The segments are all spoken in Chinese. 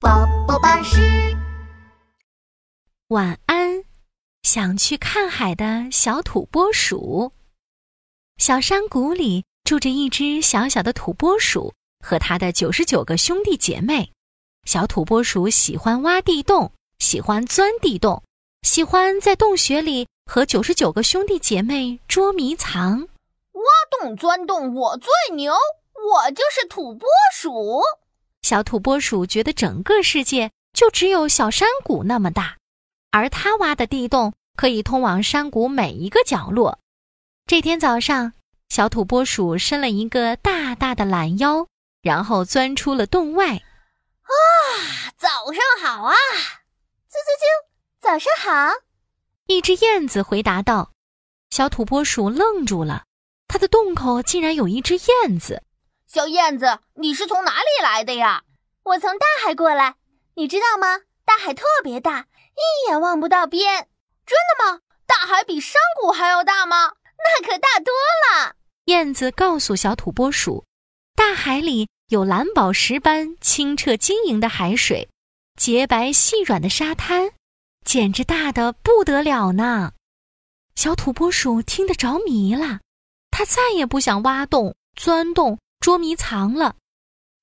宝宝巴士晚安，想去看海的小土拨鼠。小山谷里住着一只小小的土拨鼠和它的九十九个兄弟姐妹。小土拨鼠喜欢挖地洞，喜欢钻地洞，喜欢在洞穴里和九十九个兄弟姐妹捉迷藏。挖洞钻洞，我最牛，我就是土拨鼠。小土拨鼠觉得整个世界就只有小山谷那么大，而它挖的地洞可以通往山谷每一个角落。这天早上，小土拨鼠伸了一个大大的懒腰，然后钻出了洞外。啊，早上好啊！啾啾啾，早上好！一只燕子回答道。小土拨鼠愣住了，它的洞口竟然有一只燕子。小燕子，你是从哪里来的呀？我从大海过来，你知道吗？大海特别大，一眼望不到边。真的吗？大海比山谷还要大吗？那可大多了。燕子告诉小土拨鼠，大海里。有蓝宝石般清澈晶莹的海水，洁白细软的沙滩，简直大的不得了呢。小土拨鼠听得着迷了，它再也不想挖洞、钻洞、捉迷藏了。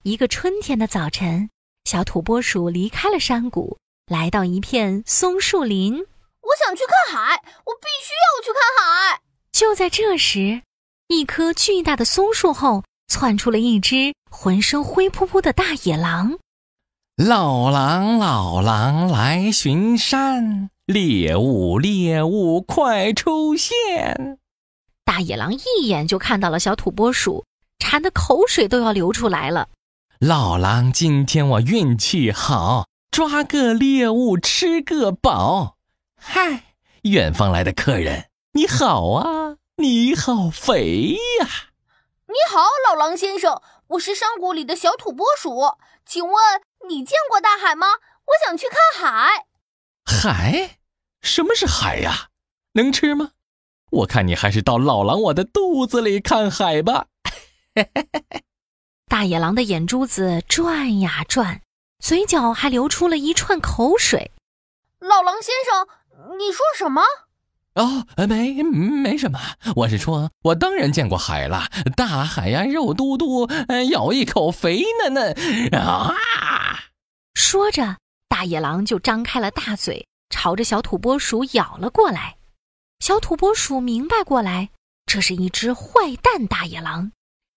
一个春天的早晨，小土拨鼠离开了山谷，来到一片松树林。我想去看海，我必须要去看海。就在这时，一棵巨大的松树后。窜出了一只浑身灰扑扑的大野狼。老狼，老狼来巡山，猎物，猎物快出现！大野狼一眼就看到了小土拨鼠，馋得口水都要流出来了。老狼，今天我运气好，抓个猎物吃个饱。嗨，远方来的客人，你好啊，你好肥呀！你好，老狼先生，我是山谷里的小土拨鼠，请问你见过大海吗？我想去看海。海？什么是海呀？能吃吗？我看你还是到老狼我的肚子里看海吧。大野狼的眼珠子转呀转，嘴角还流出了一串口水。老狼先生，你说什么？哦，没没什么，我是说，我当然见过海了，大海呀，肉嘟嘟，咬一口肥嫩嫩啊！说着，大野狼就张开了大嘴，朝着小土拨鼠咬了过来。小土拨鼠明白过来，这是一只坏蛋大野狼，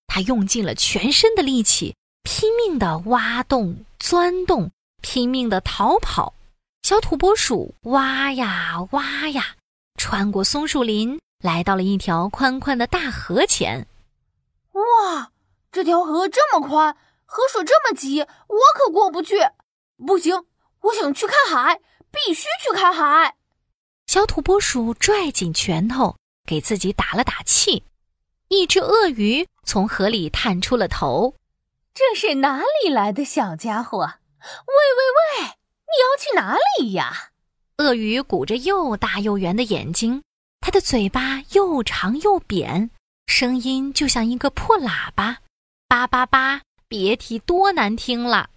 它用尽了全身的力气，拼命的挖洞、钻洞，拼命的逃跑。小土拨鼠挖呀挖呀。穿过松树林，来到了一条宽宽的大河前。哇，这条河这么宽，河水这么急，我可过不去。不行，我想去看海，必须去看海。小土拨鼠拽紧拳头，给自己打了打气。一只鳄鱼从河里探出了头。这是哪里来的小家伙？喂喂喂，你要去哪里呀？鳄鱼鼓着又大又圆的眼睛，它的嘴巴又长又扁，声音就像一个破喇叭，叭叭叭，别提多难听了。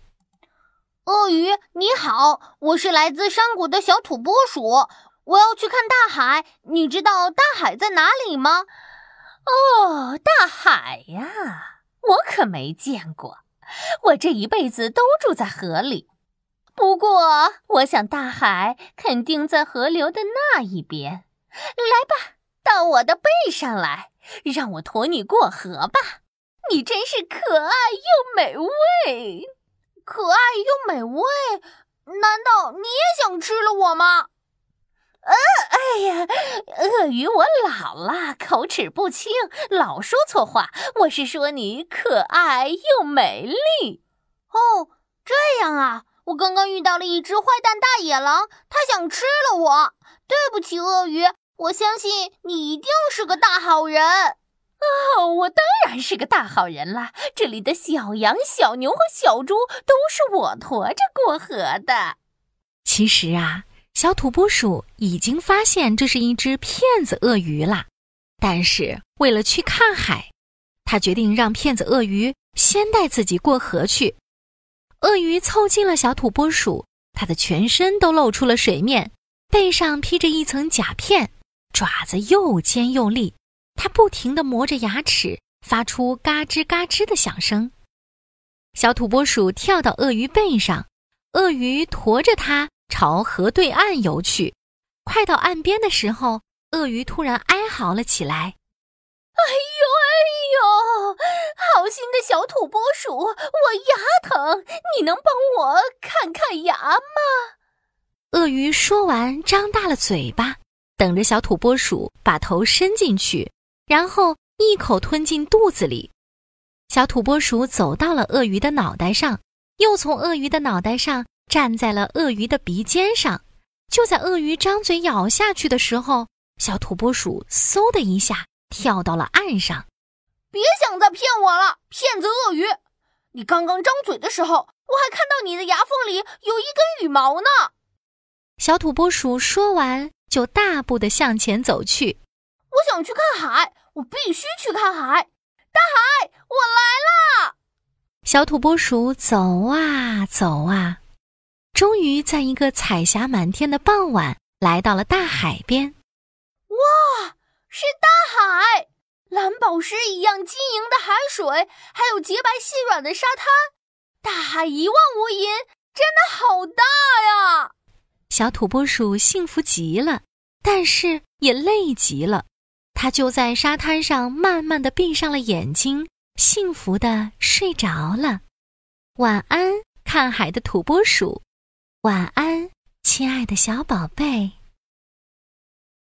鳄鱼你好，我是来自山谷的小土拨鼠，我要去看大海。你知道大海在哪里吗？哦，大海呀，我可没见过，我这一辈子都住在河里。不过，我想大海肯定在河流的那一边。来吧，到我的背上来，让我驮你过河吧。你真是可爱又美味，可爱又美味。难道你也想吃了我吗？呃，哎呀，鳄鱼，我老了，口齿不清，老说错话。我是说你可爱又美丽。哦，这样啊。我刚刚遇到了一只坏蛋大野狼，它想吃了我。对不起，鳄鱼，我相信你一定是个大好人。哦，我当然是个大好人啦！这里的小羊、小牛和小猪都是我驮着过河的。其实啊，小土拨鼠已经发现这是一只骗子鳄鱼啦。但是为了去看海，他决定让骗子鳄鱼先带自己过河去。鳄鱼凑近了小土拨鼠，它的全身都露出了水面，背上披着一层甲片，爪子又尖又利，它不停地磨着牙齿，发出嘎吱嘎吱的响声。小土拨鼠跳到鳄鱼背上，鳄鱼驮着它朝河对岸游去。快到岸边的时候，鳄鱼突然哀嚎了起来：“哎呦哎呦，好心的小土拨鼠，我牙疼，你能帮我看看牙吗？”鳄鱼说完，张大了嘴巴，等着小土拨鼠把头伸进去，然后一口吞进肚子里。小土拨鼠走到了鳄鱼的脑袋上，又从鳄鱼的脑袋上站在了鳄鱼的鼻尖上。就在鳄鱼张嘴咬下去的时候，小土拨鼠嗖的一下跳到了岸上。别想再骗我了，骗子鳄鱼！你刚刚张嘴的时候，我还看到你的牙缝里有一根羽毛呢。小土拨鼠说完，就大步的向前走去。我想去看海，我必须去看海。大海，我来啦！小土拨鼠走啊走啊，终于在一个彩霞满天的傍晚，来到了大海边。哇，是大海！蓝宝石一样晶莹的海水，还有洁白细软的沙滩，大海一望无垠，真的好大呀！小土拨鼠幸福极了，但是也累极了。它就在沙滩上慢慢的闭上了眼睛，幸福的睡着了。晚安，看海的土拨鼠。晚安，亲爱的小宝贝。